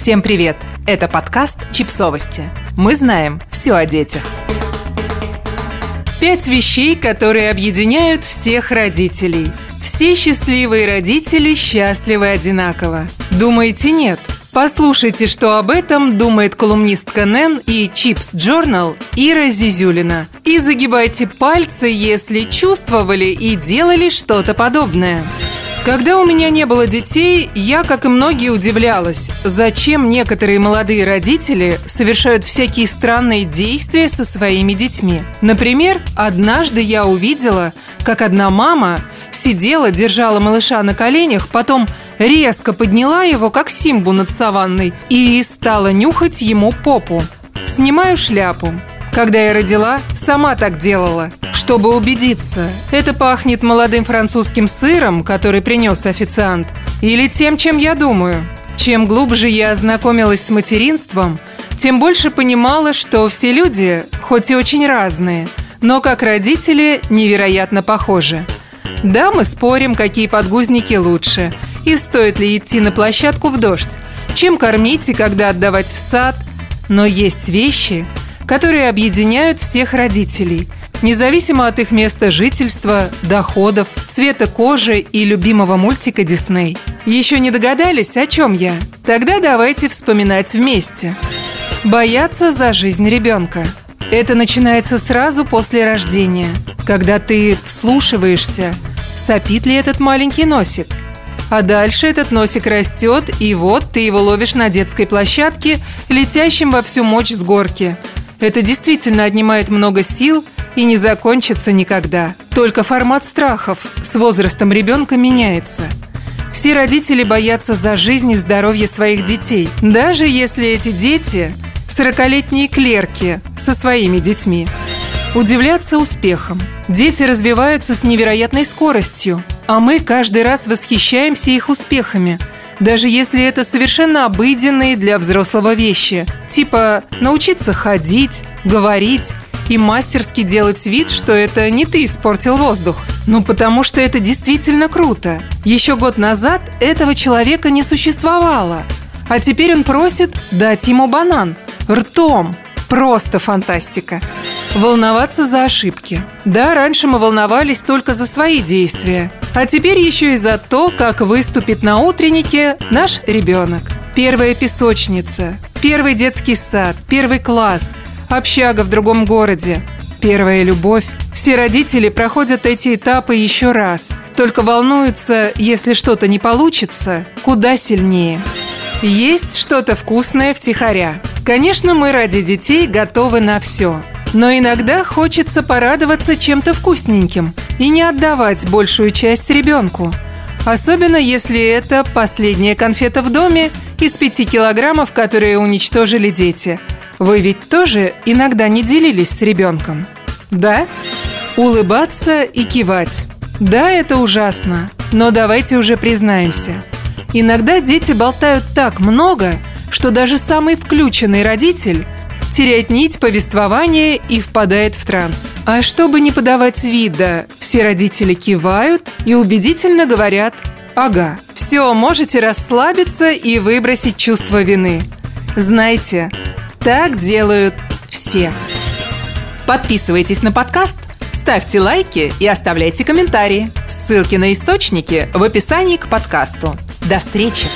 Всем привет! Это подкаст «Чипсовости». Мы знаем все о детях. Пять вещей, которые объединяют всех родителей. Все счастливые родители счастливы одинаково. Думаете, нет? Послушайте, что об этом думает колумнистка Нэн и Чипс Journal Ира Зизюлина. И загибайте пальцы, если чувствовали и делали что-то подобное. Когда у меня не было детей, я, как и многие, удивлялась, зачем некоторые молодые родители совершают всякие странные действия со своими детьми. Например, однажды я увидела, как одна мама сидела, держала малыша на коленях, потом резко подняла его, как Симбу над саванной, и стала нюхать ему попу. Снимаю шляпу. Когда я родила, сама так делала, чтобы убедиться, это пахнет молодым французским сыром, который принес официант, или тем, чем я думаю. Чем глубже я ознакомилась с материнством, тем больше понимала, что все люди, хоть и очень разные, но как родители невероятно похожи. Да, мы спорим, какие подгузники лучше, и стоит ли идти на площадку в дождь, чем кормить и когда отдавать в сад, но есть вещи, которые объединяют всех родителей, независимо от их места жительства, доходов, цвета кожи и любимого мультика Дисней. Еще не догадались, о чем я? Тогда давайте вспоминать вместе. Бояться за жизнь ребенка. Это начинается сразу после рождения, когда ты вслушиваешься, сопит ли этот маленький носик. А дальше этот носик растет, и вот ты его ловишь на детской площадке, летящим во всю мощь с горки. Это действительно отнимает много сил и не закончится никогда. Только формат страхов с возрастом ребенка меняется. Все родители боятся за жизнь и здоровье своих детей, даже если эти дети – сорокалетние клерки со своими детьми. Удивляться успехом. Дети развиваются с невероятной скоростью, а мы каждый раз восхищаемся их успехами, даже если это совершенно обыденные для взрослого вещи, типа научиться ходить, говорить и мастерски делать вид, что это не ты испортил воздух. Ну, потому что это действительно круто. Еще год назад этого человека не существовало. А теперь он просит дать ему банан. Ртом. Просто фантастика. Волноваться за ошибки. Да, раньше мы волновались только за свои действия. А теперь еще и за то, как выступит на утреннике наш ребенок. Первая песочница, первый детский сад, первый класс, общага в другом городе, первая любовь. Все родители проходят эти этапы еще раз, только волнуются, если что-то не получится, куда сильнее. Есть что-то вкусное втихаря. Конечно, мы ради детей готовы на все. Но иногда хочется порадоваться чем-то вкусненьким и не отдавать большую часть ребенку. Особенно если это последняя конфета в доме из пяти килограммов, которые уничтожили дети. Вы ведь тоже иногда не делились с ребенком? Да? Улыбаться и кивать. Да, это ужасно, но давайте уже признаемся. Иногда дети болтают так много, что даже самый включенный родитель теряет нить повествования и впадает в транс. А чтобы не подавать вида, все родители кивают и убедительно говорят «Ага, все, можете расслабиться и выбросить чувство вины». Знаете, так делают все. Подписывайтесь на подкаст, ставьте лайки и оставляйте комментарии. Ссылки на источники в описании к подкасту. До встречи!